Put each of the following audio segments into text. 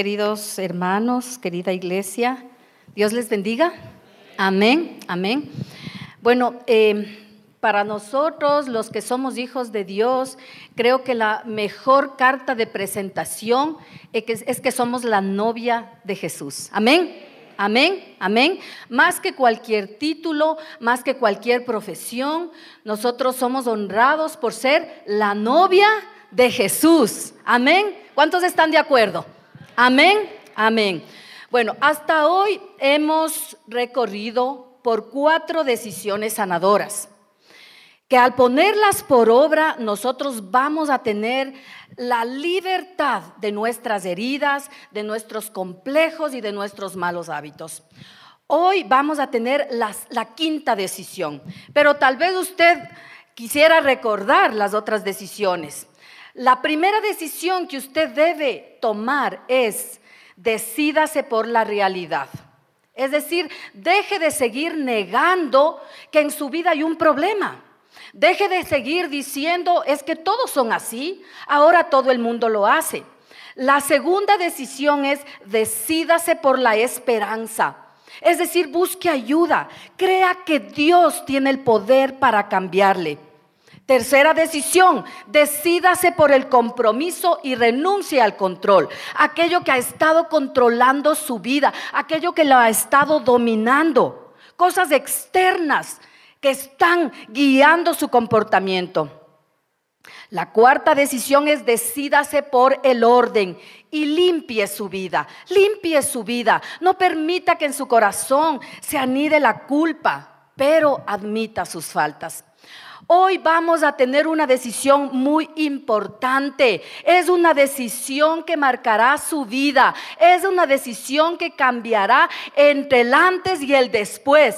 queridos hermanos, querida iglesia. Dios les bendiga. Amén, amén. Bueno, eh, para nosotros, los que somos hijos de Dios, creo que la mejor carta de presentación es que somos la novia de Jesús. Amén. Amén, amén. Más que cualquier título, más que cualquier profesión, nosotros somos honrados por ser la novia de Jesús. Amén. ¿Cuántos están de acuerdo? Amén, amén. Bueno, hasta hoy hemos recorrido por cuatro decisiones sanadoras que al ponerlas por obra nosotros vamos a tener la libertad de nuestras heridas, de nuestros complejos y de nuestros malos hábitos. Hoy vamos a tener la quinta decisión, pero tal vez usted quisiera recordar las otras decisiones. La primera decisión que usted debe tomar es decídase por la realidad. Es decir, deje de seguir negando que en su vida hay un problema. Deje de seguir diciendo, es que todos son así, ahora todo el mundo lo hace. La segunda decisión es, decídase por la esperanza. Es decir, busque ayuda, crea que Dios tiene el poder para cambiarle. Tercera decisión, decídase por el compromiso y renuncie al control. Aquello que ha estado controlando su vida, aquello que lo ha estado dominando. Cosas externas que están guiando su comportamiento. La cuarta decisión es decídase por el orden y limpie su vida, limpie su vida. No permita que en su corazón se anide la culpa, pero admita sus faltas. Hoy vamos a tener una decisión muy importante. Es una decisión que marcará su vida. Es una decisión que cambiará entre el antes y el después.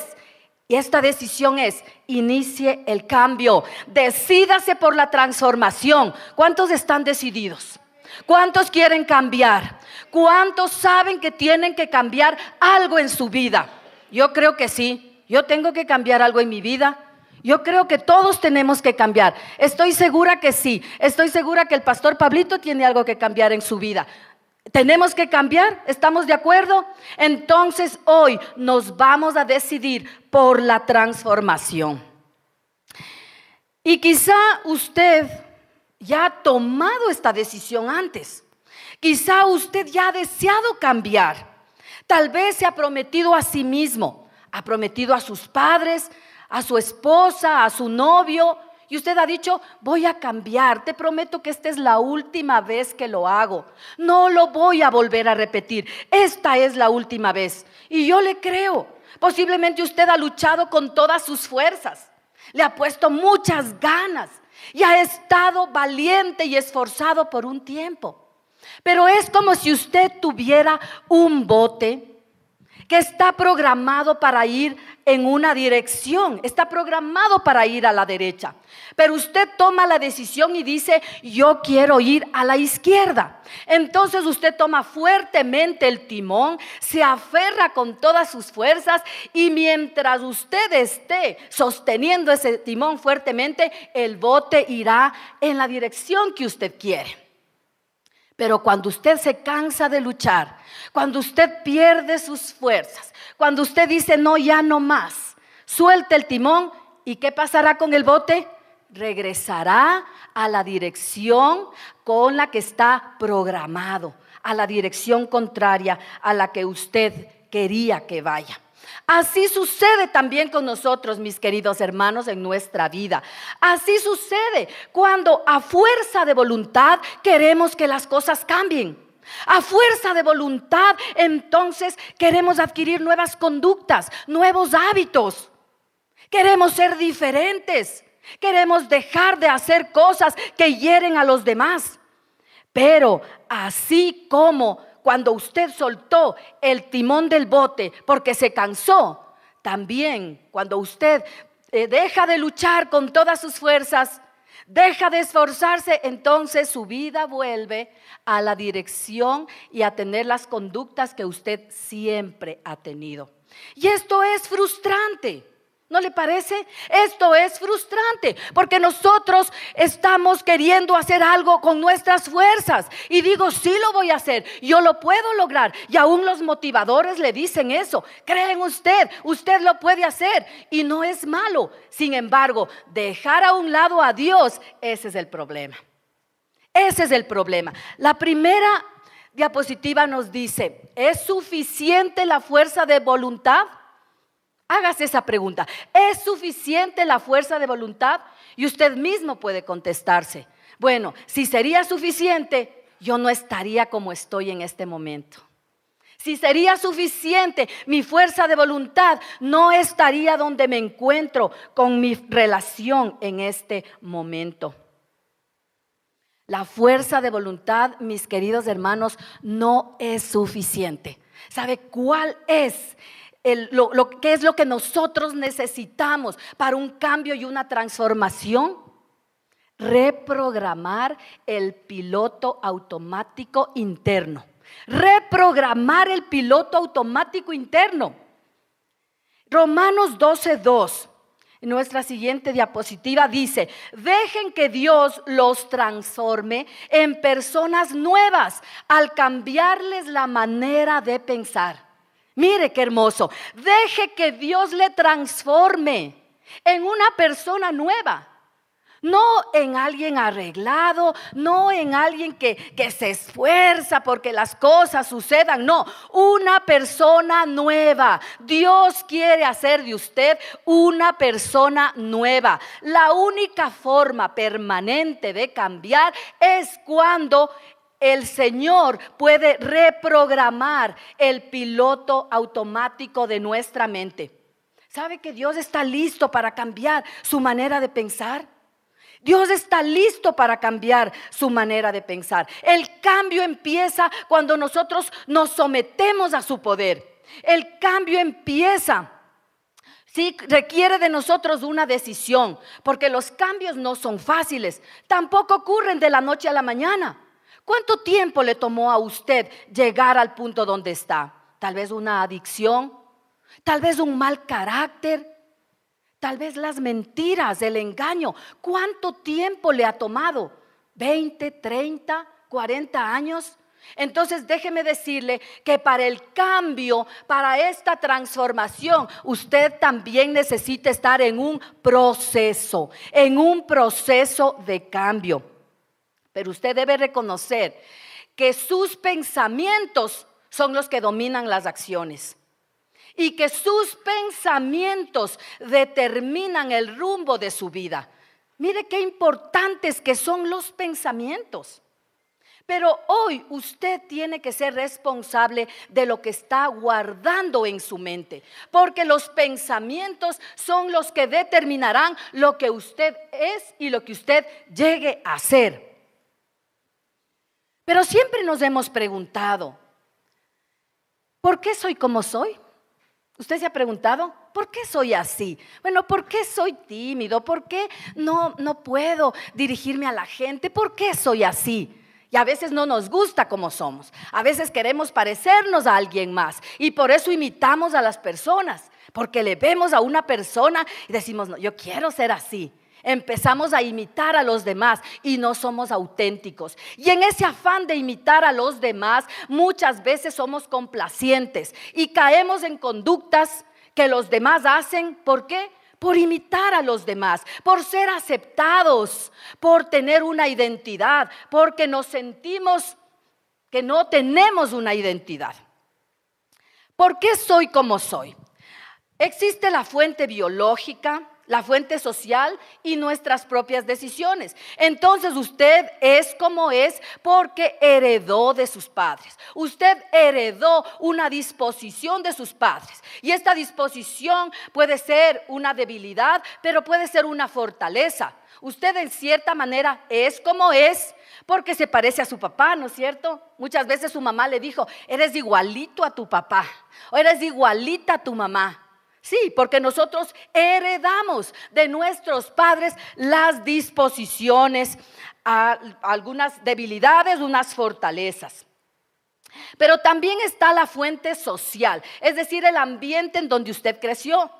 Y esta decisión es, inicie el cambio, decídase por la transformación. ¿Cuántos están decididos? ¿Cuántos quieren cambiar? ¿Cuántos saben que tienen que cambiar algo en su vida? Yo creo que sí. Yo tengo que cambiar algo en mi vida. Yo creo que todos tenemos que cambiar. Estoy segura que sí. Estoy segura que el pastor Pablito tiene algo que cambiar en su vida. ¿Tenemos que cambiar? ¿Estamos de acuerdo? Entonces hoy nos vamos a decidir por la transformación. Y quizá usted ya ha tomado esta decisión antes. Quizá usted ya ha deseado cambiar. Tal vez se ha prometido a sí mismo, ha prometido a sus padres, a su esposa, a su novio, y usted ha dicho, voy a cambiar, te prometo que esta es la última vez que lo hago. No lo voy a volver a repetir. Esta es la última vez. Y yo le creo. Posiblemente usted ha luchado con todas sus fuerzas. Le ha puesto muchas ganas y ha estado valiente y esforzado por un tiempo. Pero es como si usted tuviera un bote que está programado para ir en una dirección, está programado para ir a la derecha. Pero usted toma la decisión y dice, yo quiero ir a la izquierda. Entonces usted toma fuertemente el timón, se aferra con todas sus fuerzas y mientras usted esté sosteniendo ese timón fuertemente, el bote irá en la dirección que usted quiere. Pero cuando usted se cansa de luchar, cuando usted pierde sus fuerzas, cuando usted dice, no, ya no más, suelte el timón y ¿qué pasará con el bote? Regresará a la dirección con la que está programado, a la dirección contraria a la que usted quería que vaya. Así sucede también con nosotros, mis queridos hermanos, en nuestra vida. Así sucede cuando a fuerza de voluntad queremos que las cosas cambien. A fuerza de voluntad, entonces queremos adquirir nuevas conductas, nuevos hábitos. Queremos ser diferentes. Queremos dejar de hacer cosas que hieren a los demás. Pero así como cuando usted soltó el timón del bote porque se cansó, también cuando usted eh, deja de luchar con todas sus fuerzas, deja de esforzarse, entonces su vida vuelve a la dirección y a tener las conductas que usted siempre ha tenido. Y esto es frustrante. ¿No le parece? Esto es frustrante porque nosotros estamos queriendo hacer algo con nuestras fuerzas. Y digo, sí lo voy a hacer, yo lo puedo lograr. Y aún los motivadores le dicen eso. Creen usted, usted lo puede hacer y no es malo. Sin embargo, dejar a un lado a Dios, ese es el problema. Ese es el problema. La primera diapositiva nos dice, ¿es suficiente la fuerza de voluntad? Hágase esa pregunta. ¿Es suficiente la fuerza de voluntad? Y usted mismo puede contestarse. Bueno, si sería suficiente, yo no estaría como estoy en este momento. Si sería suficiente mi fuerza de voluntad, no estaría donde me encuentro con mi relación en este momento. La fuerza de voluntad, mis queridos hermanos, no es suficiente. ¿Sabe cuál es lo, qué es lo que nosotros necesitamos para un cambio y una transformación. Reprogramar el piloto automático interno. Reprogramar el piloto automático interno. Romanos 12.2, en nuestra siguiente diapositiva dice, dejen que Dios los transforme en personas nuevas al cambiarles la manera de pensar. Mire qué hermoso. Deje que Dios le transforme en una persona nueva. No en alguien arreglado, no en alguien que, que, se esfuerza porque las cosas sucedan, no, una persona nueva. Dios quiere hacer de usted una persona nueva. La única forma permanente de cambiar es cuando el Señor puede reprogramar el piloto automático de nuestra mente. ¿Sabe que Dios está listo para cambiar su manera de pensar? Dios está listo para cambiar su manera de pensar. El cambio empieza cuando nosotros nos sometemos a su poder. El cambio empieza. Sí, requiere de nosotros una decisión, porque los cambios no son fáciles, tampoco ocurren de la noche a la mañana. ¿Cuánto tiempo le tomó a usted llegar al punto donde está? Tal vez una adicción, tal vez un mal carácter, tal vez las mentiras, el engaño. ¿Cuánto tiempo le ha tomado? ¿20, 30, 40 años? Entonces déjeme decirle que para el cambio, para esta transformación, usted también necesita estar en un proceso, en un proceso de cambio. Pero usted debe reconocer que sus pensamientos son los que dominan las acciones y que sus pensamientos determinan el rumbo de su vida. Mire qué importantes que son los pensamientos. Pero hoy usted tiene que ser responsable de lo que está guardando en su mente, porque los pensamientos son los que determinarán lo que usted es y lo que usted llegue a ser. Pero siempre nos hemos preguntado, ¿por qué soy como soy? ¿Usted se ha preguntado? ¿Por qué soy así? Bueno, ¿por qué soy tímido? ¿Por qué no, no puedo dirigirme a la gente? ¿Por qué soy así? Y a veces no nos gusta como somos. A veces queremos parecernos a alguien más. Y por eso imitamos a las personas. Porque le vemos a una persona y decimos, no, yo quiero ser así. Empezamos a imitar a los demás y no somos auténticos. Y en ese afán de imitar a los demás, muchas veces somos complacientes y caemos en conductas que los demás hacen. ¿Por qué? Por imitar a los demás, por ser aceptados, por tener una identidad, porque nos sentimos que no tenemos una identidad. ¿Por qué soy como soy? Existe la fuente biológica, la fuente social y nuestras propias decisiones. Entonces usted es como es porque heredó de sus padres. Usted heredó una disposición de sus padres. Y esta disposición puede ser una debilidad, pero puede ser una fortaleza. Usted en cierta manera es como es porque se parece a su papá, ¿no es cierto? Muchas veces su mamá le dijo, eres igualito a tu papá o eres igualita a tu mamá. Sí, porque nosotros heredamos de nuestros padres las disposiciones, algunas debilidades, unas fortalezas. Pero también está la fuente social, es decir, el ambiente en donde usted creció.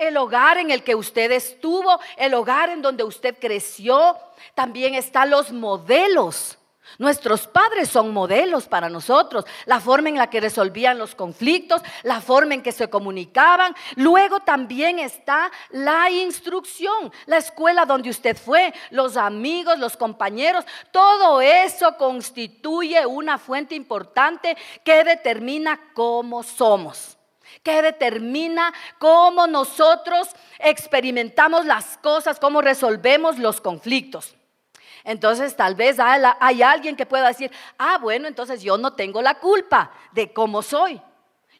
el hogar en el que usted estuvo, el hogar en donde usted creció. También están los modelos. Nuestros padres son modelos para nosotros, la forma en la que resolvían los conflictos, la forma en que se comunicaban. Luego también está la instrucción, la escuela donde usted fue, los amigos, los compañeros. Todo eso constituye una fuente importante que determina cómo somos que determina cómo nosotros experimentamos las cosas, cómo resolvemos los conflictos. Entonces tal vez hay alguien que pueda decir, ah, bueno, entonces yo no tengo la culpa de cómo soy.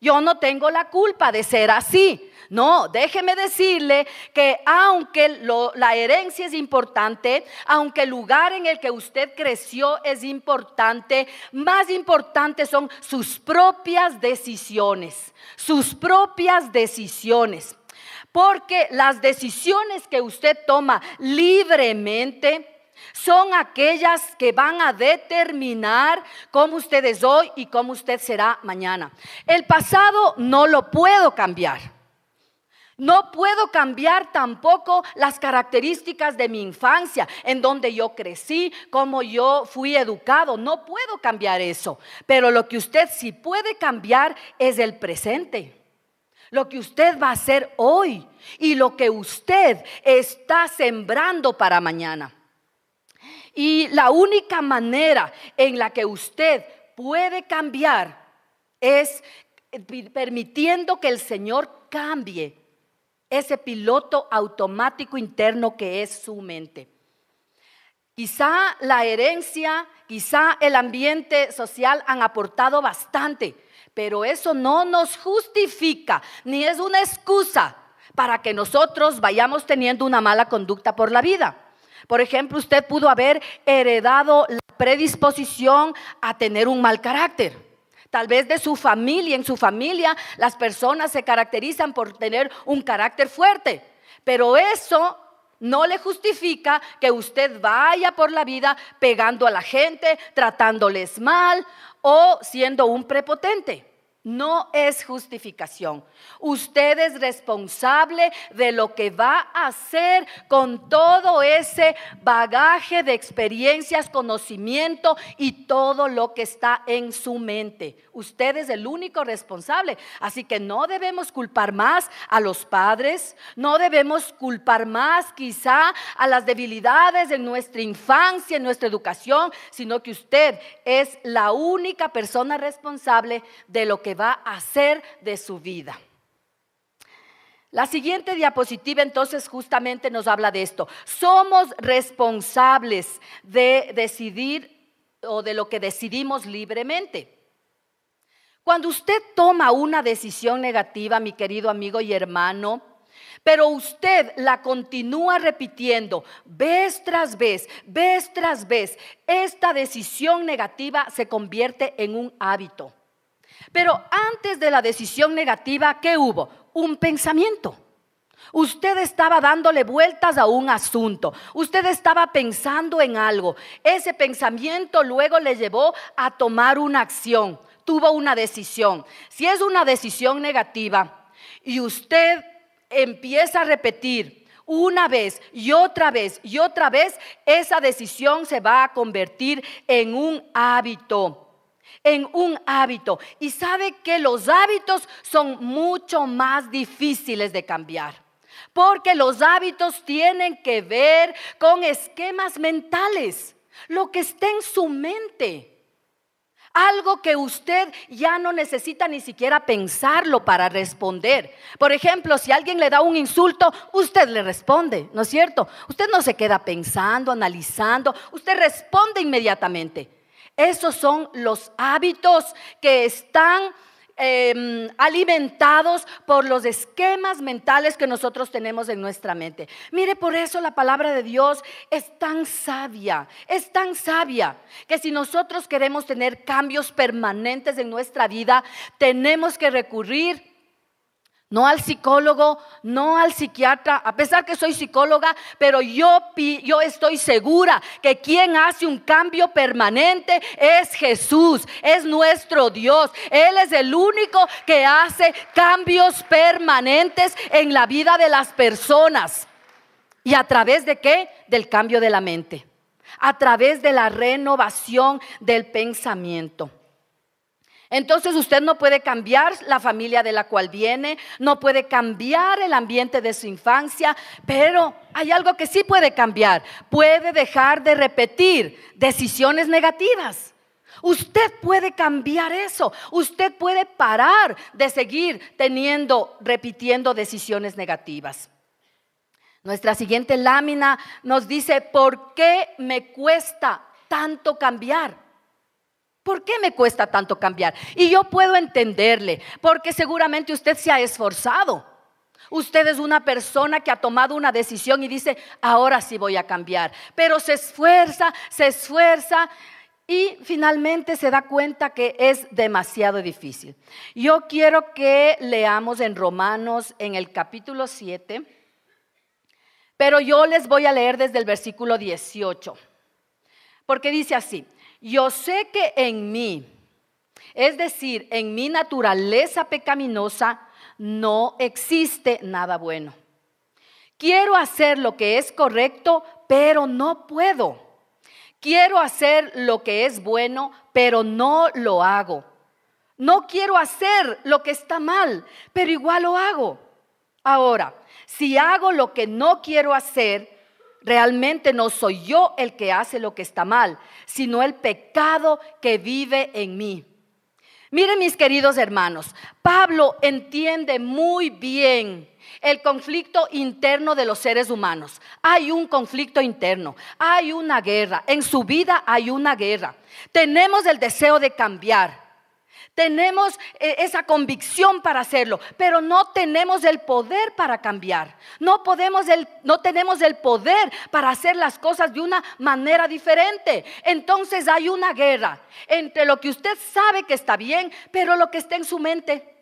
Yo no tengo la culpa de ser así. No, déjeme decirle que aunque la herencia es importante, aunque el lugar en el que usted creció es importante, más importantes son sus propias decisiones, sus propias decisiones. Porque las decisiones que usted toma libremente, son aquellas que van a determinar cómo usted es hoy y cómo usted será mañana. El pasado no lo puedo cambiar. No puedo cambiar tampoco las características de mi infancia, en donde yo crecí, cómo yo fui educado. No puedo cambiar eso. Pero lo que usted sí puede cambiar es el presente. Lo que usted va a hacer hoy y lo que usted está sembrando para mañana. Y la única manera en la que usted puede cambiar es permitiendo que el Señor cambie ese piloto automático interno que es su mente. Quizá la herencia, quizá el ambiente social han aportado bastante, pero eso no nos justifica ni es una excusa para que nosotros vayamos teniendo una mala conducta por la vida. Por ejemplo, usted pudo haber heredado la predisposición a tener un mal carácter. Tal vez de su familia, en su familia las personas se caracterizan por tener un carácter fuerte, pero eso no le justifica que usted vaya por la vida pegando a la gente, tratándoles mal o siendo un prepotente. No es justificación. Usted es responsable de lo que va a hacer con todo ese bagaje de experiencias, conocimiento y todo lo que está en su mente. Usted es el único responsable. Así que no debemos culpar más a los padres, no debemos culpar más quizá a las debilidades de nuestra infancia, en nuestra educación, sino que usted es la única persona responsable de lo que va a hacer de su vida. La siguiente diapositiva entonces justamente nos habla de esto. Somos responsables de decidir o de lo que decidimos libremente. Cuando usted toma una decisión negativa, mi querido amigo y hermano, pero usted la continúa repitiendo vez tras vez, vez tras vez, esta decisión negativa se convierte en un hábito. Pero antes de la decisión negativa, ¿qué hubo? Un pensamiento. Usted estaba dándole vueltas a un asunto. Usted estaba pensando en algo. Ese pensamiento luego le llevó a tomar una acción. Tuvo una decisión. Si es una decisión negativa y usted empieza a repetir una vez y otra vez y otra vez, esa decisión se va a convertir en un hábito en un hábito. Y sabe que los hábitos son mucho más difíciles de cambiar. Porque los hábitos tienen que ver con esquemas mentales, lo que está en su mente. Algo que usted ya no necesita ni siquiera pensarlo para responder. Por ejemplo, si alguien le da un insulto, usted le responde, ¿no es cierto? Usted no se queda pensando, analizando, usted responde inmediatamente. Esos son los hábitos que están em, alimentados por los esquemas mentales que nosotros tenemos en nuestra mente. Mire, por eso la palabra de Dios es tan sabia, es tan sabia, que si nosotros queremos tener cambios permanentes en nuestra vida, tenemos que recurrir no al psicólogo, no al psiquiatra, a pesar que soy psicóloga, pero yo, yo estoy segura que quien hace un cambio permanente es Jesús, es nuestro Dios. Él es el único que hace cambios permanentes en la vida de las personas. ¿Y a través de qué? Del cambio de la mente, a través de la renovación del pensamiento. Entonces usted no puede cambiar la familia de la cual viene, no puede cambiar el ambiente de su infancia, pero hay algo que sí puede cambiar. Puede dejar de repetir decisiones negativas. Usted puede cambiar eso. Usted puede parar de seguir teniendo, repitiendo decisiones negativas. Nuestra siguiente lámina nos dice, ¿por qué me cuesta tanto cambiar? ¿Por qué me cuesta tanto cambiar? Y yo puedo entenderle, porque seguramente usted se ha esforzado. Usted es una persona que ha tomado una decisión y dice, ahora sí voy a cambiar. Pero se esfuerza, se esfuerza y finalmente se da cuenta que es demasiado difícil. Yo quiero que leamos en Romanos en el capítulo 7, pero yo les voy a leer desde el versículo 18, porque dice así, yo sé que en mí, es decir, en mi naturaleza pecaminosa, no existe nada bueno. Quiero hacer lo que es correcto, pero no puedo. Quiero hacer lo que es bueno, pero no lo hago. No quiero hacer lo que está mal, pero igual lo hago. Ahora, si hago lo que no quiero hacer, realmente no soy yo el que hace lo que está mal, sino el pecado que vive en mí. Miren mis queridos hermanos, Pablo entiende muy bien el conflicto interno de los seres humanos. Hay un conflicto interno, hay una guerra, en su vida hay una guerra. Tenemos el deseo de cambiar, tenemos eh, esa convicción para hacerlo, pero no tenemos el poder para cambiar. No, podemos no tenemos el poder para hacer las cosas de una manera diferente. Entonces hay una guerra entre lo que usted sabe que está bien, pero lo que está en su mente.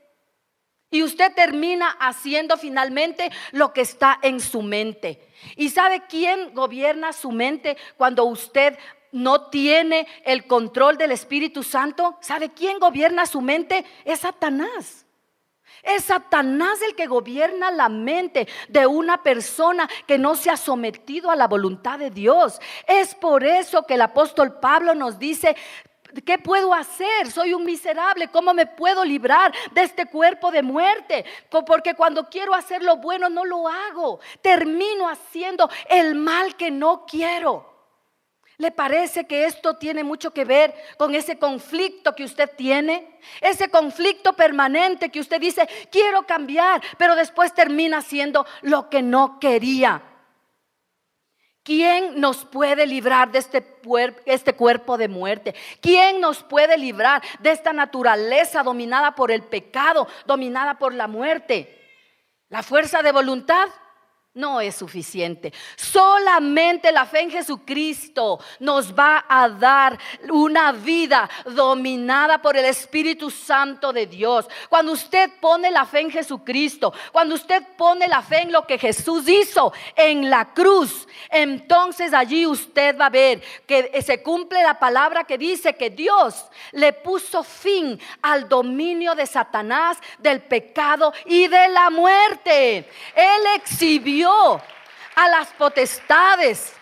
Y usted termina haciendo finalmente lo que está en su mente. ¿Y sabe quién gobierna su mente cuando usted no tiene el control del Espíritu Santo, ¿sabe quién gobierna su mente? Es Satanás. Es Satanás el que gobierna la mente de una persona que no se ha sometido a la voluntad de Dios. Es por eso que el apóstol Pablo nos dice, ¿Qué puedo hacer? Soy un miserable. ¿Cómo me puedo librar de este cuerpo de muerte? Porque cuando quiero hacer lo bueno no lo hago. Termino haciendo el mal que no quiero. ¿Le parece que esto tiene mucho que ver con ese conflicto que usted tiene? Ese conflicto permanente que usted dice, quiero cambiar, pero después termina siendo lo que no quería. ¿Quién nos puede librar de este, este, cuerpo de muerte? ¿Quién nos puede librar de esta naturaleza dominada por el pecado, dominada por la muerte? ¿La fuerza de voluntad? No es suficiente. Solamente la fe en Jesucristo nos va a dar una vida dominada por el Espíritu Santo de Dios. Cuando usted pone la fe en Jesucristo, cuando usted pone la fe en lo que Jesús hizo en la cruz, entonces allí usted va a ver que se cumple la palabra que dice que Dios le puso fin al dominio de Satanás, del pecado y de la muerte. Él a las potestades.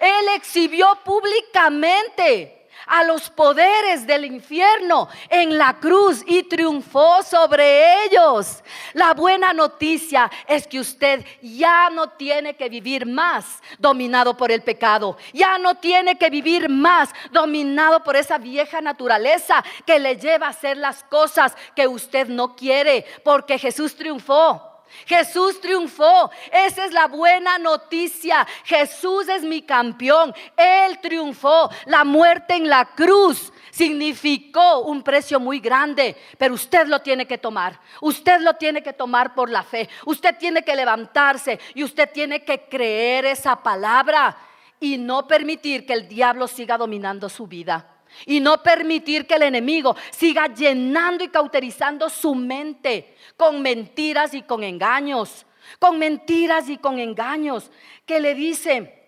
Él exhibió públicamente a los poderes del infierno en la cruz y triunfó sobre ellos. La buena noticia es que usted ya no tiene que vivir más dominado por el pecado, ya no tiene que vivir más dominado por esa vieja naturaleza que le lleva a hacer las cosas que usted no quiere, porque Jesús triunfó. Jesús triunfó. Esa es la buena noticia. Jesús es mi campeón. Él triunfó. La muerte en la cruz significó un precio muy grande, pero usted lo tiene que tomar. Usted lo tiene que tomar por la fe. Usted tiene que levantarse y usted tiene que creer esa palabra y no permitir que el diablo siga dominando su vida. Y no permitir que el enemigo siga llenando y cauterizando su mente con mentiras y con engaños, con mentiras y con engaños, que le dice,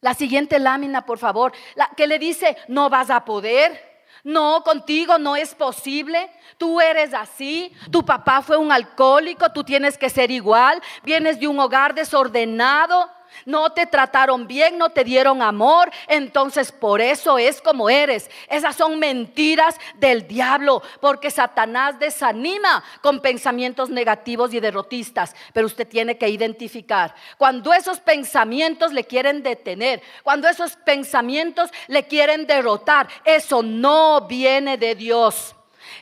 la siguiente lámina, por favor, que le dice, no vas a poder. No, contigo no es posible. Tú eres así. Tu papá fue un alcohólico. Tú tienes que ser igual. Vienes de un hogar desordenado no te trataron bien, no te dieron amor, entonces por eso es como eres. Esas son mentiras del diablo, porque Satanás desanima con pensamientos negativos y derrotistas, pero usted tiene que identificar cuando esos pensamientos le quieren detener, cuando esos pensamientos le quieren derrotar, eso no viene de Dios.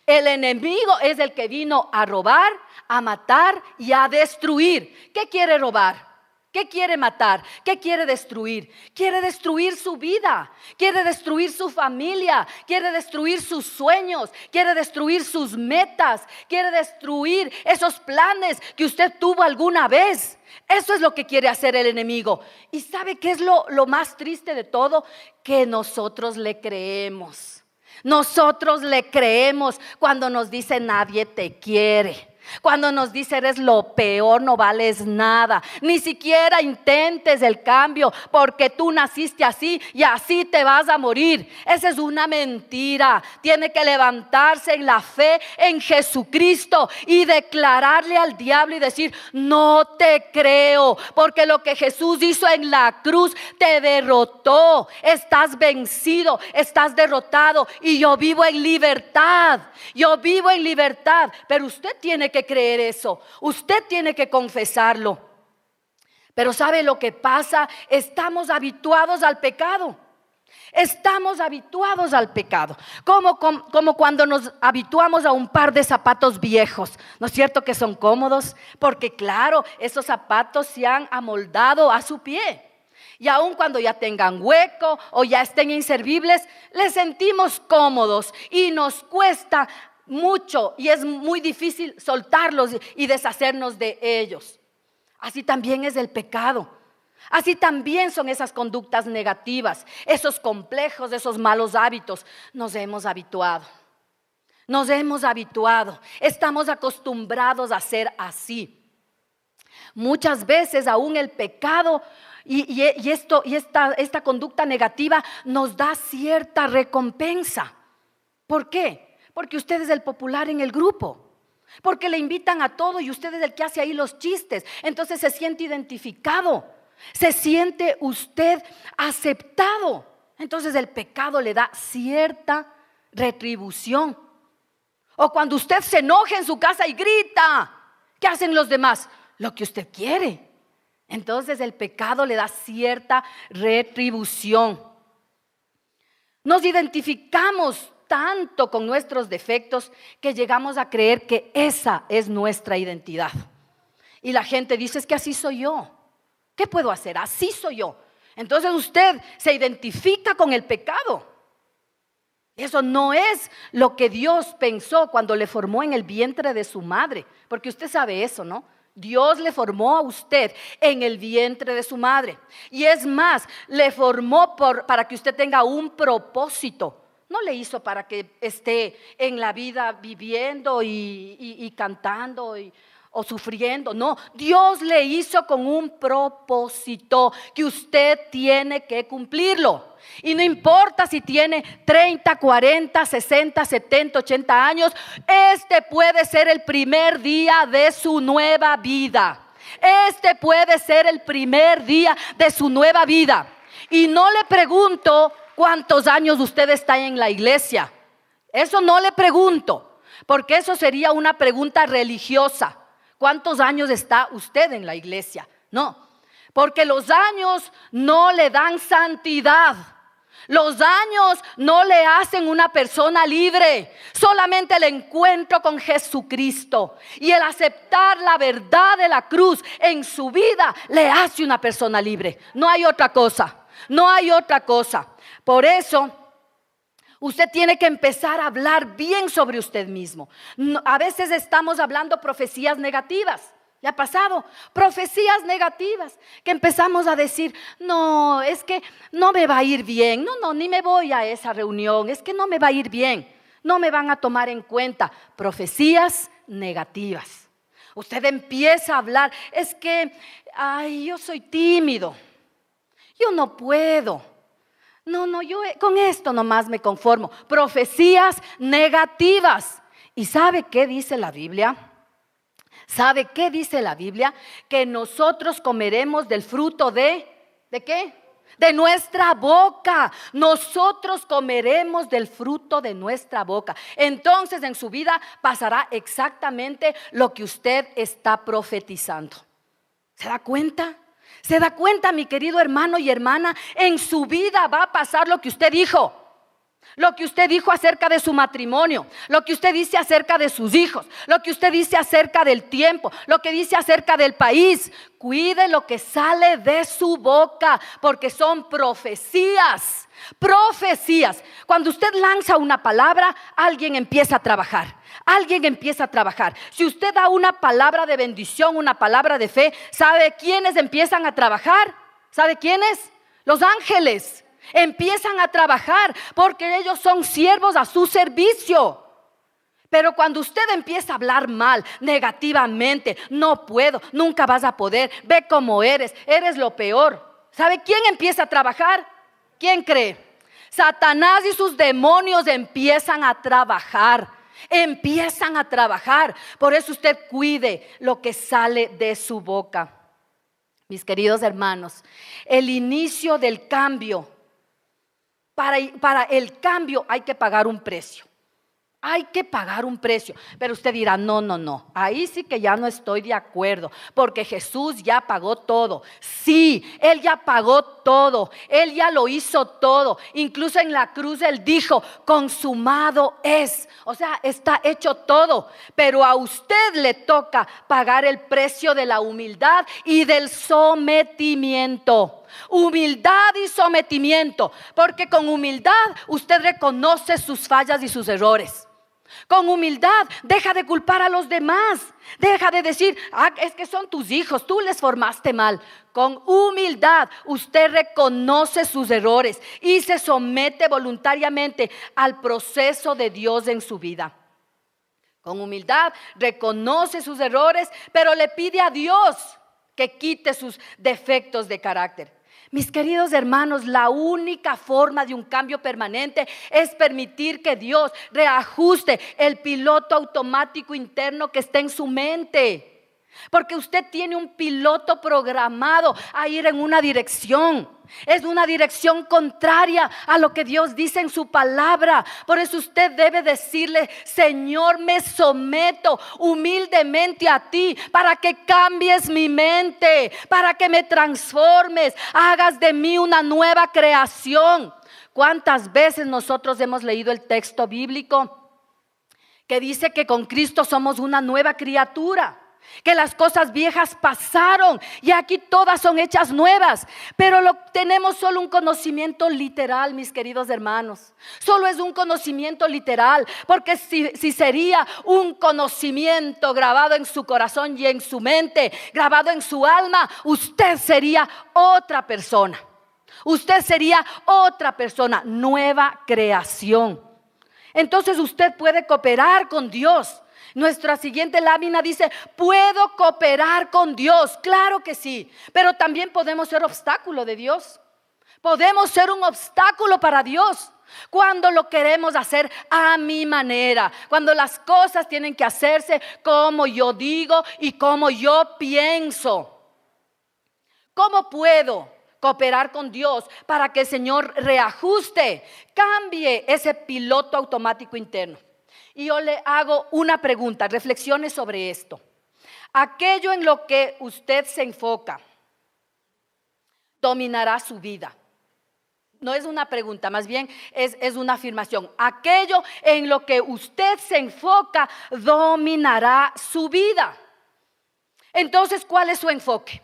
El enemigo es el que vino a robar, a matar y a destruir. ¿Qué quiere robar? ¿Qué quiere matar? ¿Qué quiere destruir? Quiere destruir su vida, quiere destruir su familia, quiere destruir sus sueños, quiere destruir sus metas, quiere destruir esos planes que usted tuvo alguna vez. Eso es lo que quiere hacer el enemigo. ¿Y sabe qué es lo, lo más triste de todo? Que nosotros le creemos. Nosotros le creemos cuando nos dice nadie te quiere. Cuando nos dice eres lo peor, no vales nada. Ni siquiera intentes el cambio porque tú naciste así y así te vas a morir. Esa es una mentira. Tiene que levantarse en la fe en Jesucristo y declararle al diablo y decir, no te creo porque lo que Jesús hizo en la cruz te derrotó. Estás vencido, estás derrotado y yo vivo en libertad. Yo vivo en libertad, pero usted tiene que creer eso. Usted tiene que confesarlo. Pero ¿sabe lo que pasa? Estamos habituados al pecado. Estamos habituados al pecado, como, como, como, cuando nos habituamos a un par de zapatos viejos, ¿no es cierto que son cómodos? Porque claro, esos zapatos se han amoldado a su pie. Y aun cuando ya tengan hueco o ya estén inservibles, les sentimos cómodos y nos cuesta mucho y es muy difícil soltarlos y deshacernos de ellos. Así también es el pecado. Así también son esas conductas negativas, esos complejos, esos malos hábitos. Nos hemos habituado. Nos hemos habituado. Estamos acostumbrados a ser así. Muchas veces aún el pecado y, esto, y esta, esta conducta negativa nos da cierta recompensa. ¿Por qué? Porque usted es el popular en el grupo. Porque le invitan a todo y usted es el que hace ahí los chistes. Entonces se siente identificado. Se siente usted aceptado. Entonces el pecado le da cierta retribución. O cuando usted se enoja en su casa y grita, ¿qué hacen los demás? Lo que usted quiere. Entonces el pecado le da cierta retribución. Nos identificamos tanto con nuestros defectos que llegamos a creer que esa es nuestra identidad. Y la gente dice, es que así soy yo. ¿Qué puedo hacer? Así soy yo. Entonces usted se identifica con el pecado. Eso no es lo que Dios pensó cuando le formó en el vientre de su madre, porque usted sabe eso, ¿no? Dios le formó a usted en el vientre de su madre. Y es más, le formó para que usted tenga un propósito. No le hizo para que esté en la vida viviendo y, cantando o sufriendo. No, Dios le hizo con un propósito que usted tiene que cumplirlo. Y no importa si tiene 30, 40, 60, 70, 80 años, este puede ser el primer día de su nueva vida. Este puede ser el primer día de su nueva vida. Y no le pregunto cuántos años usted está en la iglesia. Eso no le pregunto, porque eso sería una pregunta religiosa. ¿Cuántos años está usted en la iglesia? No, porque los años no le dan santidad. Los años no le hacen una persona libre, solamente el encuentro con Jesucristo y el aceptar la verdad de la cruz en su vida le hace una persona libre. No hay otra cosa, no hay otra cosa. Por eso, usted tiene que empezar a hablar bien sobre usted mismo. A veces estamos hablando profecías negativas. ¿Le ha pasado? Profecías negativas que empezamos a decir, no, es que no me va a ir bien, no, no, ni me voy a esa reunión, es que no me va a ir bien, no me van a tomar en cuenta. Profecías negativas. Usted empieza a hablar, es que, ay, yo soy tímido, yo no puedo. No, no, yo con esto nomás me conformo. Profecías negativas. ¿Y sabe qué dice la Biblia? ¿Sabe qué dice la Biblia? Que nosotros comeremos del fruto de, ¿de qué? De nuestra boca. Nosotros comeremos del fruto de nuestra boca. Entonces en su vida pasará exactamente lo que usted está profetizando. ¿Se da cuenta? ¿Se da cuenta, mi querido hermano y hermana? En su vida va a pasar lo que usted dijo. Lo que usted dijo acerca de su matrimonio, lo que usted dice acerca de sus hijos, lo que usted dice acerca del tiempo, lo que dice acerca del país. Cuide lo que sale de su boca, porque son profecías. Profecías. Cuando usted lanza una palabra, alguien empieza a trabajar. Alguien empieza a trabajar. Si usted da una palabra de bendición, una palabra de fe, ¿sabe quiénes empiezan a trabajar? ¿Sabe quiénes? Los ángeles empiezan a trabajar porque ellos son siervos a su servicio. Pero cuando usted empieza a hablar mal, negativamente, no puedo, nunca vas a poder, ve cómo eres, eres lo peor. ¿Sabe quién empieza a trabajar? ¿Quién cree? Satanás y sus demonios empiezan a trabajar, empiezan a trabajar. Por eso usted cuide lo que sale de su boca. Mis queridos hermanos, el inicio del cambio para, el cambio hay que pagar un precio. Hay que pagar un precio. Pero usted dirá, no, no, no. Ahí sí que ya no estoy de acuerdo, porque Jesús ya pagó todo. Sí, Él ya pagó todo. Él ya lo hizo todo. Incluso en la cruz Él dijo, consumado es. O sea, está hecho todo. Pero a usted le toca pagar el precio de la humildad y del sometimiento. Humildad y sometimiento, porque con humildad usted reconoce sus fallas y sus errores. Con humildad, deja de culpar a los demás. Deja de decir, ah, es que son tus hijos, tú les formaste mal. Con humildad, usted reconoce sus errores y se somete voluntariamente al proceso de Dios en su vida. Con humildad, reconoce sus errores, pero le pide a Dios que quite sus defectos de carácter. Mis queridos hermanos, la única forma de un cambio permanente es permitir que Dios reajuste el piloto automático interno que está en su mente. Porque usted tiene un piloto programado a ir en una dirección. Es una dirección contraria a lo que Dios dice en su palabra. Por eso usted debe decirle, Señor, me someto humildemente a ti para que cambies mi mente, para que me transformes, hagas de mí una nueva creación. ¿Cuántas veces nosotros hemos leído el texto bíblico que dice que con Cristo somos una nueva criatura? Que las cosas viejas pasaron y aquí todas son hechas nuevas. Pero lo, tenemos solo un conocimiento literal, mis queridos hermanos. Solo es un conocimiento literal, porque si, si sería un conocimiento grabado en su corazón y en su mente, grabado en su alma, usted sería otra persona. Usted sería otra persona, nueva creación. Entonces usted puede cooperar con Dios nuestra siguiente lámina dice, puedo cooperar con Dios. Claro que sí, pero también podemos ser obstáculo de Dios. Podemos ser un obstáculo para Dios. Cuando lo queremos hacer a mi manera, cuando las cosas tienen que hacerse como yo digo y como yo pienso. ¿Cómo puedo cooperar con Dios para que el Señor reajuste, cambie ese piloto automático interno? Y yo le hago una pregunta, reflexiones sobre esto. Aquello en lo que usted se enfoca dominará su vida. No es una pregunta, más bien es, es, una afirmación. Aquello en lo que usted se enfoca dominará su vida. Entonces, ¿cuál es su enfoque?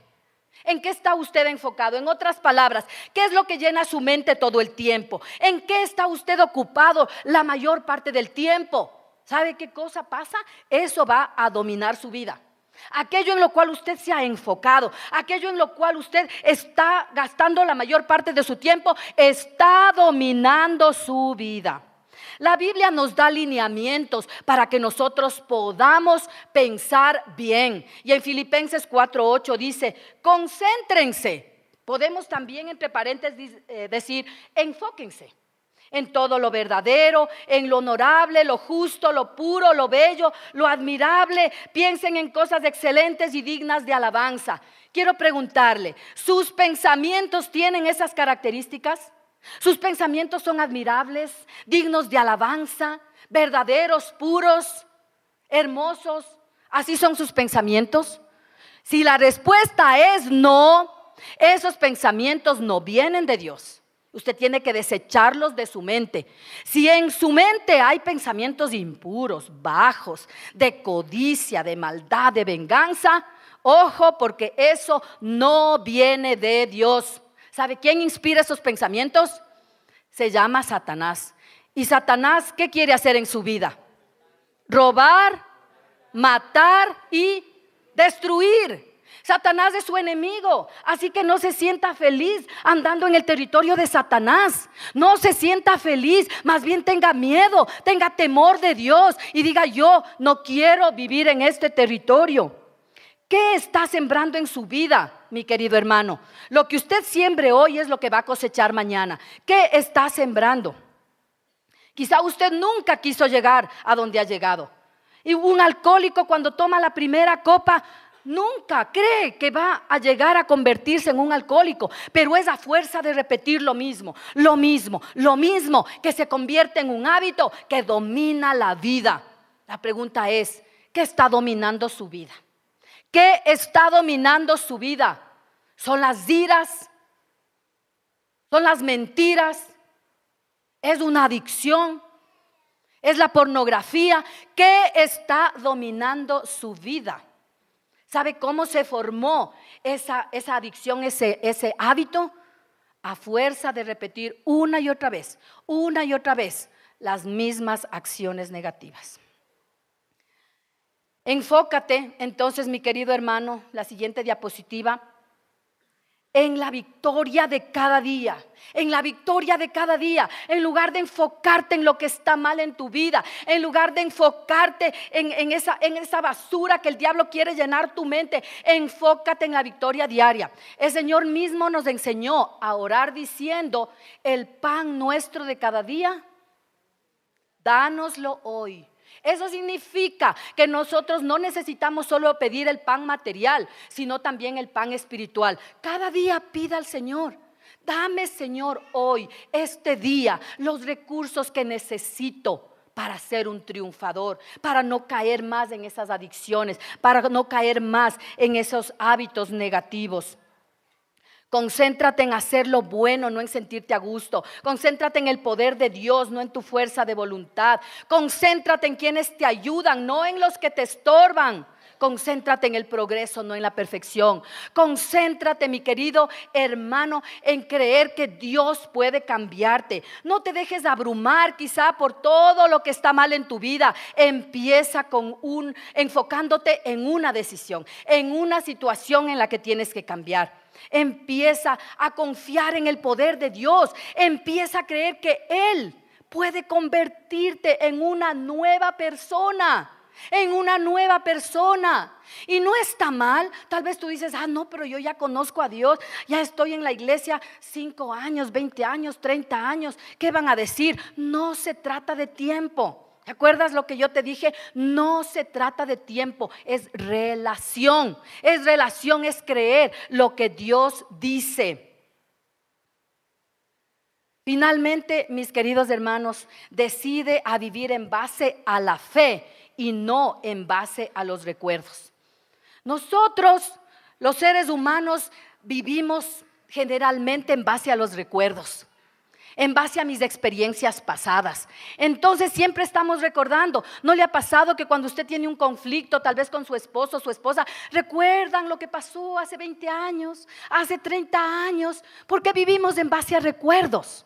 ¿En qué está usted enfocado? En otras palabras, ¿qué es lo que llena su mente todo el tiempo? ¿En qué está usted ocupado la mayor parte del tiempo? ¿Sabe qué cosa pasa? Eso va a dominar su vida. aquello en lo cual usted se ha enfocado, aquello en lo cual usted está gastando la mayor parte de su tiempo, está dominando su vida. La Biblia nos da lineamientos para que nosotros podamos pensar bien. Y en Filipenses 4:8 dice, concéntrense. Podemos también entre paréntesis eh, decir, enfóquense en todo lo verdadero, en lo honorable, lo justo, lo puro, lo bello, lo admirable. Piensen en cosas excelentes y dignas de alabanza. Quiero preguntarle, ¿sus pensamientos tienen esas características? ¿Sus pensamientos son admirables, dignos de alabanza, verdaderos, puros, hermosos? ¿Así son sus pensamientos? Si la respuesta es no, esos pensamientos no vienen de Dios. Usted tiene que desecharlos de su mente. Si en su mente hay pensamientos impuros, bajos, de codicia, de maldad, de venganza, ojo porque eso no viene de Dios. ¿Sabe quién inspira esos pensamientos? Se llama Satanás. ¿Y Satanás qué quiere hacer en su vida? Robar, matar y destruir. Satanás es su enemigo, así que no se sienta feliz andando en el territorio de Satanás. No se sienta feliz, más bien tenga miedo, tenga temor de Dios y diga yo no quiero vivir en este territorio. ¿Qué está sembrando en su vida, mi querido hermano? Lo que usted siembre hoy es lo que va a cosechar mañana. ¿Qué está sembrando? Quizá usted nunca quiso llegar a donde ha llegado. Y un alcohólico cuando toma la primera copa nunca cree que va a llegar a convertirse en un alcohólico, pero es a fuerza de repetir lo mismo, lo mismo, lo mismo, que se convierte en un hábito que domina la vida. La pregunta es, ¿qué está dominando su vida? ¿Qué está dominando su vida? ¿Son las iras? ¿Son las mentiras? ¿Es una adicción? ¿Es la pornografía? ¿Qué está dominando su vida? ¿Sabe cómo se formó esa, esa adicción, ese, ese hábito? A fuerza de repetir una y otra vez, una y otra vez las mismas acciones negativas. Enfócate entonces, mi querido hermano, la siguiente diapositiva, en la victoria de cada día, en la victoria de cada día, en lugar de enfocarte en lo que está mal en tu vida, en lugar de enfocarte en, esa, en esa basura que el diablo quiere llenar tu mente, enfócate en la victoria diaria. El Señor mismo nos enseñó a orar diciendo, el pan nuestro de cada día, dánoslo hoy eso significa que nosotros no necesitamos solo pedir el pan material, sino también el pan espiritual. Cada día pida al Señor. Dame, Señor, hoy, este día, los recursos que necesito para ser un triunfador, para no caer más en esas adicciones, para no caer más en esos hábitos negativos. Concéntrate en hacer lo bueno, no en sentirte a gusto. Concéntrate en el poder de Dios, no en tu fuerza de voluntad. Concéntrate en quienes te ayudan, no en los que te estorban. Concéntrate en el progreso, no en la perfección. Concéntrate, mi querido hermano, en creer que Dios puede cambiarte. No te dejes abrumar quizá por todo lo que está mal en tu vida. Empieza con un enfocándote en una decisión, en una situación en la que tienes que cambiar. Empieza a confiar en el poder de Dios. Empieza a creer que Él puede convertirte en una nueva persona. En una nueva persona. Y no está mal. Tal vez tú dices, ah, no, pero yo ya conozco a Dios. Ya estoy en la iglesia cinco años, 20 años, 30 años. ¿Qué van a decir? No se trata de tiempo. ¿Te acuerdas lo que yo te dije? No se trata de tiempo, es relación. Es relación, es creer lo que Dios dice. Finalmente, mis queridos hermanos, decide a vivir en base a la fe y no en base a los recuerdos. Nosotros, los seres humanos, vivimos generalmente en base a los recuerdos en base a mis experiencias pasadas. Entonces siempre estamos recordando, ¿no le ha pasado que cuando usted tiene un conflicto, tal vez con su esposo su esposa, recuerdan lo que pasó hace 20 años, hace 30 años? Porque vivimos en base a recuerdos.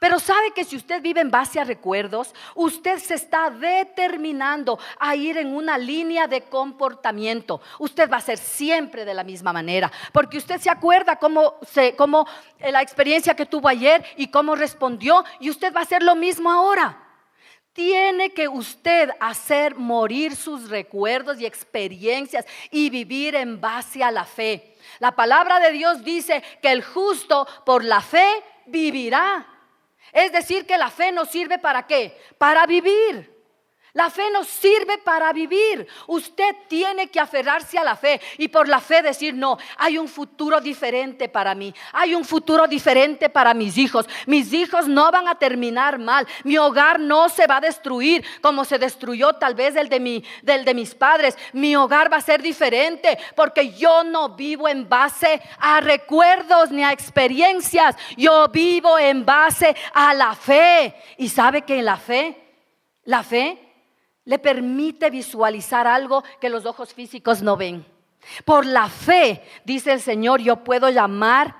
Pero sabe que si usted vive en base a recuerdos, usted se está determinando a ir en una línea de comportamiento. Usted va a ser siempre de la misma manera, porque usted se acuerda cómo, se, cómo eh, la experiencia que tuvo ayer y cómo respondió, y usted va a hacer lo mismo ahora. Tiene que usted hacer morir sus recuerdos y experiencias y vivir en base a la fe. La palabra de Dios dice que el justo por la fe vivirá. Es decir, que la fe nos sirve para qué? Para vivir. La fe nos sirve para vivir. Usted tiene que aferrarse a la fe y por la fe decir, no, hay un futuro diferente para mí. Hay un futuro diferente para mis hijos. Mis hijos no van a terminar mal. Mi hogar no se va a destruir como se destruyó tal vez el de, mi, del de mis padres. Mi hogar va a ser diferente porque yo no vivo en base a recuerdos ni a experiencias. Yo vivo en base a la fe. Y sabe que en la fe, la fe le permite visualizar algo que los ojos físicos no ven. Por la fe, dice el Señor, yo puedo llamar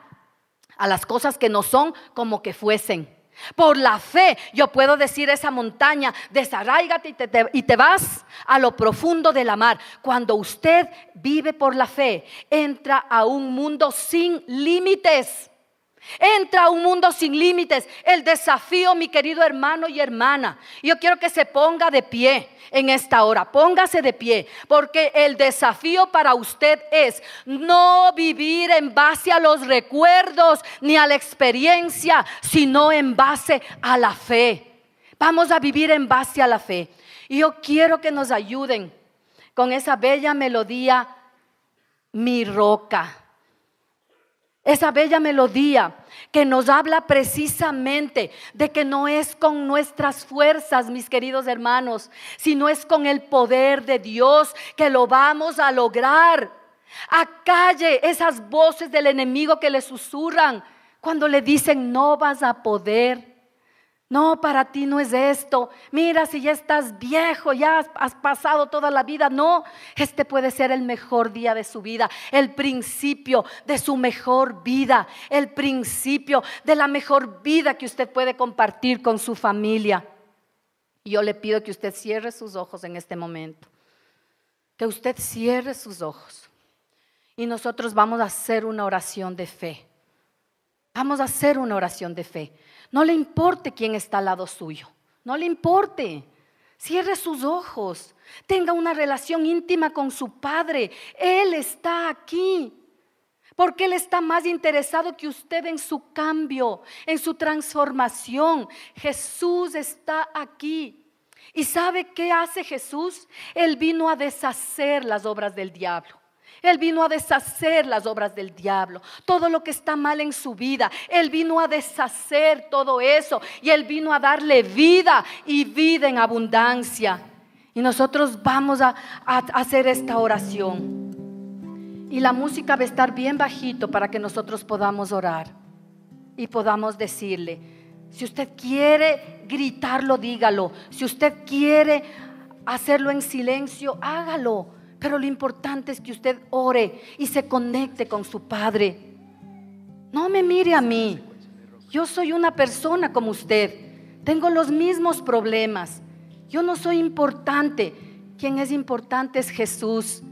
a las cosas que no son como que fuesen. Por la fe yo puedo decir esa montaña, desarráigate y te, y te, vas a lo profundo de la mar. Cuando usted vive por la fe, entra a un mundo sin límites. Entra a un mundo sin límites. El desafío, mi querido hermano y hermana. Yo quiero que se ponga de pie en esta hora. Póngase de pie. Porque el desafío para usted es no vivir en base a los recuerdos ni a la experiencia, sino en base a la fe. Vamos a vivir en base a la fe. Y yo quiero que nos ayuden con esa bella melodía, mi roca esa bella melodía que nos habla precisamente de que no es con nuestras fuerzas, mis queridos hermanos, sino es con el poder de Dios que lo vamos a lograr. Acalle esas voces del enemigo que le susurran cuando le dicen no vas a poder. No, para ti no es esto. Mira, si ya estás viejo, ya has, pasado toda la vida. No, este puede ser el mejor día de su vida, el principio de su mejor vida, el principio de la mejor vida que usted puede compartir con su familia. Y yo le pido que usted cierre sus ojos en este momento. Que usted cierre sus ojos. Y nosotros vamos a hacer una oración de fe. Vamos a hacer una oración de fe. No le importe quién está al lado suyo. No le importe. Cierre sus ojos. Tenga una relación íntima con su Padre. Él está aquí. Porque Él está más interesado que usted en su cambio, en su transformación. Jesús está aquí. ¿Y sabe qué hace Jesús? Él vino a deshacer las obras del diablo. Él vino a deshacer las obras del diablo, todo lo que está mal en su vida. Él vino a deshacer todo eso y Él vino a darle vida y vida en abundancia. Y nosotros vamos a, hacer esta oración. Y la música va a estar bien bajito para que nosotros podamos orar y podamos decirle, si usted quiere gritarlo, dígalo. Si usted quiere hacerlo en silencio, hágalo. Pero lo importante es que usted ore y se conecte con su Padre. No me mire a mí. Yo soy una persona como usted. Tengo los mismos problemas. Yo no soy importante. Quien es importante es Jesús.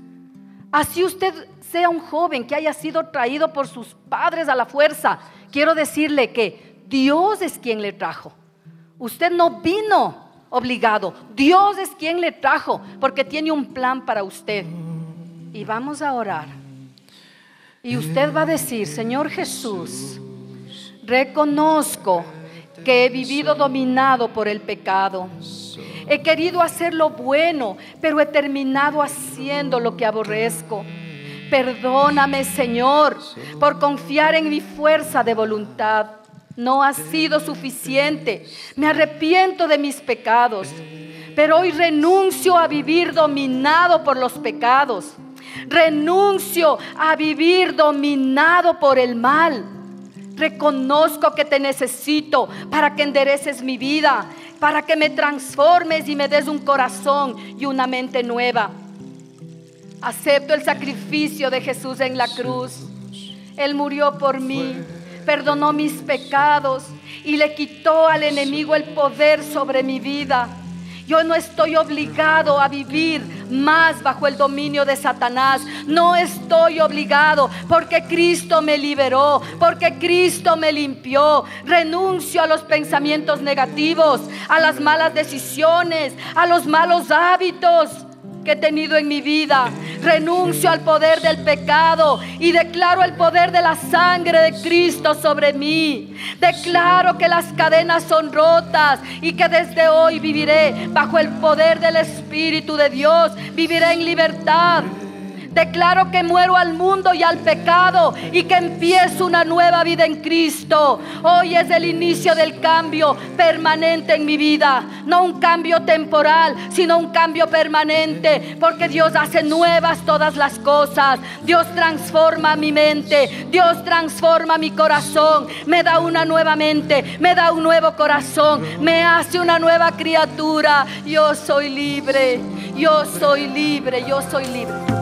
Así usted sea un joven que haya sido traído por sus padres a la fuerza. Quiero decirle que Dios es quien le trajo. Usted no vino obligado. Dios es quien le trajo porque tiene un plan para usted. Y vamos a orar. Y usted va a decir, Señor Jesús, reconozco que he vivido dominado por el pecado. He querido hacer lo bueno, pero he terminado haciendo lo que aborrezco. Perdóname, Señor, por confiar en mi fuerza de voluntad no ha sido suficiente. Me arrepiento de mis pecados, pero hoy renuncio a vivir dominado por los pecados. Renuncio a vivir dominado por el mal. Reconozco que te necesito para que endereces mi vida, para que me transformes y me des un corazón y una mente nueva. Acepto el sacrificio de Jesús en la cruz. Él murió por mí perdonó mis pecados y le quitó al enemigo el poder sobre mi vida. Yo no estoy obligado a vivir más bajo el dominio de Satanás. No estoy obligado porque Cristo me liberó, porque Cristo me limpió. Renuncio a los pensamientos negativos, a las malas decisiones, a los malos hábitos que he tenido en mi vida. Renuncio al poder del pecado y declaro el poder de la sangre de Cristo sobre mí. Declaro que las cadenas son rotas y que desde hoy viviré bajo el poder del Espíritu de Dios. Viviré en libertad. Declaro que muero al mundo y al pecado y que empiezo una nueva vida en Cristo. Hoy es el inicio del cambio permanente en mi vida. No un cambio temporal, sino un cambio permanente. Porque Dios hace nuevas todas las cosas. Dios transforma mi mente. Dios transforma mi corazón. Me da una nueva mente. Me da un nuevo corazón. Me hace una nueva criatura. Yo soy libre. Yo soy libre. Yo soy libre.